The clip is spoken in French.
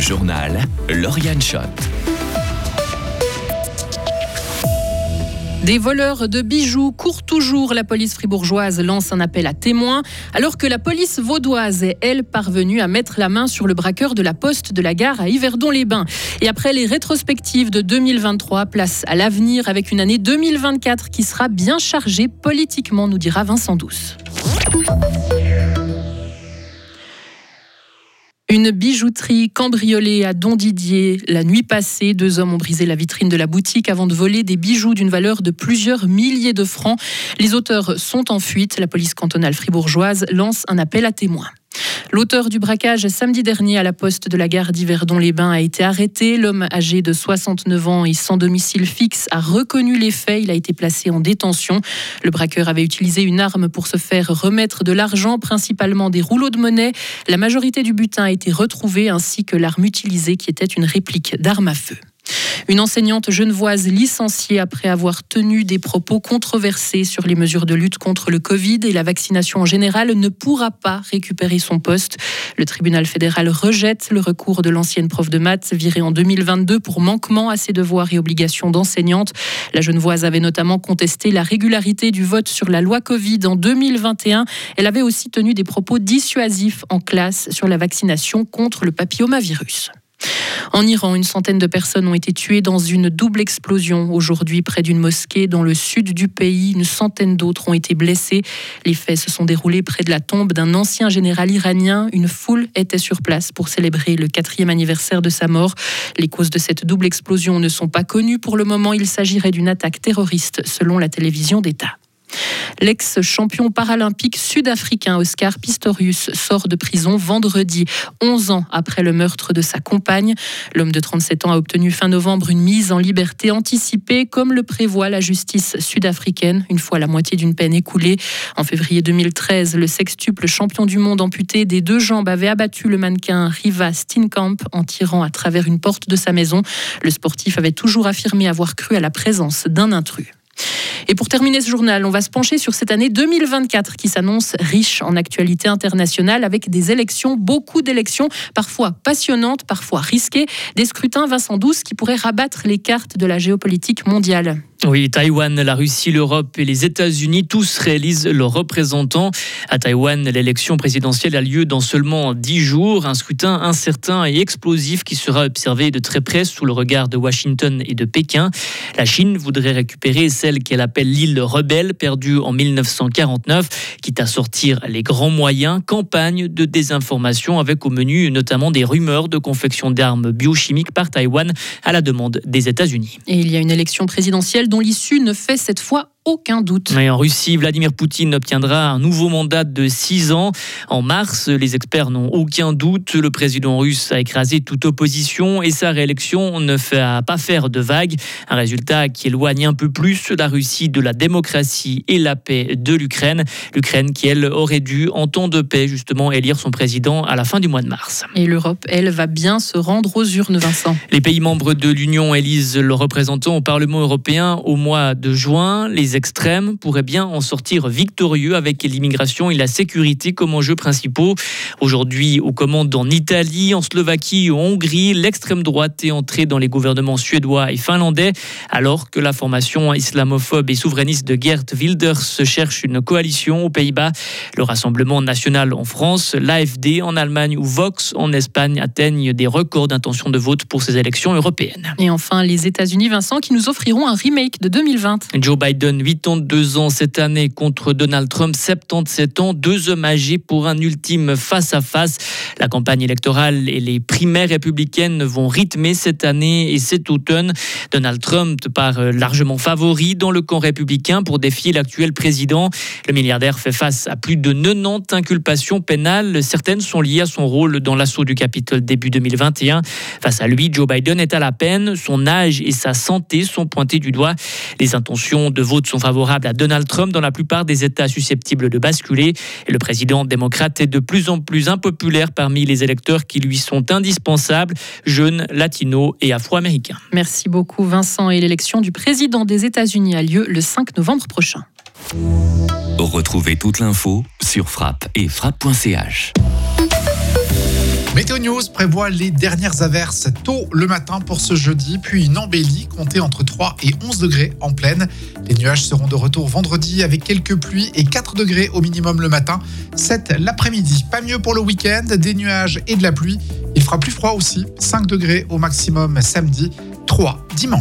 Journal Lauriane Schott. Des voleurs de bijoux courent toujours. La police fribourgeoise lance un appel à témoins, alors que la police vaudoise est, elle, parvenue à mettre la main sur le braqueur de la poste de la gare à Yverdon-les-Bains. Et après les rétrospectives de 2023, place à l'avenir avec une année 2024 qui sera bien chargée politiquement, nous dira Vincent Douce. Une bijouterie cambriolée à Don Didier. La nuit passée, deux hommes ont brisé la vitrine de la boutique avant de voler des bijoux d'une valeur de plusieurs milliers de francs. Les auteurs sont en fuite. La police cantonale fribourgeoise lance un appel à témoins. L'auteur du braquage samedi dernier à la poste de la gare d'Yverdon-les-Bains a été arrêté. L'homme âgé de 69 ans et sans domicile fixe a reconnu les faits. Il a été placé en détention. Le braqueur avait utilisé une arme pour se faire remettre de l'argent, principalement des rouleaux de monnaie. La majorité du butin a été retrouvée ainsi que l'arme utilisée qui était une réplique d'arme à feu. Une enseignante genevoise licenciée après avoir tenu des propos controversés sur les mesures de lutte contre le Covid et la vaccination en général ne pourra pas récupérer son poste. Le tribunal fédéral rejette le recours de l'ancienne prof de maths virée en 2022 pour manquement à ses devoirs et obligations d'enseignante. La genevoise avait notamment contesté la régularité du vote sur la loi Covid en 2021. Elle avait aussi tenu des propos dissuasifs en classe sur la vaccination contre le papillomavirus. En Iran, une centaine de personnes ont été tuées dans une double explosion aujourd'hui près d'une mosquée dans le sud du pays. Une centaine d'autres ont été blessées. Les faits se sont déroulés près de la tombe d'un ancien général iranien. Une foule était sur place pour célébrer le quatrième anniversaire de sa mort. Les causes de cette double explosion ne sont pas connues pour le moment. Il s'agirait d'une attaque terroriste selon la télévision d'État. L'ex-champion paralympique sud-africain Oscar Pistorius sort de prison vendredi, 11 ans après le meurtre de sa compagne. L'homme de 37 ans a obtenu fin novembre une mise en liberté anticipée, comme le prévoit la justice sud-africaine, une fois la moitié d'une peine écoulée. En février 2013, le sextuple champion du monde amputé des deux jambes avait abattu le mannequin Riva Steenkamp en tirant à travers une porte de sa maison. Le sportif avait toujours affirmé avoir cru à la présence d'un intrus. Et pour terminer ce journal, on va se pencher sur cette année 2024 qui s'annonce riche en actualité internationale avec des élections, beaucoup d'élections, parfois passionnantes, parfois risquées, des scrutins Vincent Douce qui pourraient rabattre les cartes de la géopolitique mondiale. Oui, Taïwan, la Russie, l'Europe et les États-Unis, tous réalisent leurs représentants. À Taïwan, l'élection présidentielle a lieu dans seulement dix jours. Un scrutin incertain et explosif qui sera observé de très près sous le regard de Washington et de Pékin. La Chine voudrait récupérer celle qu'elle appelle l'île rebelle, perdue en 1949, quitte à sortir les grands moyens. Campagne de désinformation avec au menu notamment des rumeurs de confection d'armes biochimiques par Taïwan à la demande des États-Unis. Et il y a une élection présidentielle dont l'issue ne fait cette fois aucun doute. en Russie, Vladimir Poutine obtiendra un nouveau mandat de six ans. En mars, les experts n'ont aucun doute. Le président russe a écrasé toute opposition et sa réélection ne va pas faire de vagues. Un résultat qui éloigne un peu plus la Russie de la démocratie et la paix de l'Ukraine. L'Ukraine qui, elle, aurait dû, en temps de paix, justement, élire son président à la fin du mois de mars. Et l'Europe, elle, va bien se rendre aux urnes, Vincent. Les pays membres de l'Union élisent leurs représentants au Parlement européen au mois de juin. Les extrêmes pourraient bien en sortir victorieux avec l'immigration et la sécurité comme enjeux principaux. Aujourd'hui, aux commandes en Italie, en Slovaquie en Hongrie, l'extrême droite est entrée dans les gouvernements suédois et finlandais, alors que la formation islamophobe et souverainiste de Gert Wilders cherche une coalition aux Pays-Bas. Le Rassemblement national en France, l'AFD en Allemagne ou Vox en Espagne atteignent des records d'intention de vote pour ces élections européennes. Et enfin, les États-Unis, Vincent, qui nous offriront un remake de 2020. Joe Biden 82 ans cette année contre Donald Trump, 77 ans, deux hommes âgés pour un ultime face-à-face. La campagne électorale et les primaires républicaines vont rythmer cette année et cet automne. Donald Trump part largement favori dans le camp républicain pour défier l'actuel président. Le milliardaire fait face à plus de 90 inculpations pénales. Certaines sont liées à son rôle dans l'assaut du Capitole début 2021. Face à lui, Joe Biden est à la peine. Son âge et sa santé sont pointés du doigt. Les intentions de vote sont favorables à Donald Trump dans la plupart des États susceptibles de basculer. Et le président démocrate est de plus en plus impopulaire parmi les électeurs qui lui sont indispensables, jeunes, latinos et afro-américains. Merci beaucoup Vincent. Et l'élection du président des États-Unis a lieu le 5 novembre prochain. Retrouvez toute l'info sur frappe et frappe.ch. Météo News prévoit les dernières averses tôt le matin pour ce jeudi, puis une embellie comptée entre 3 et 11 degrés en pleine. Les nuages seront de retour vendredi avec quelques pluies et 4 degrés au minimum le matin, 7 l'après-midi. Pas mieux pour le week-end, des nuages et de la pluie. Il fera plus froid aussi, 5 degrés au maximum samedi, 3 dimanche.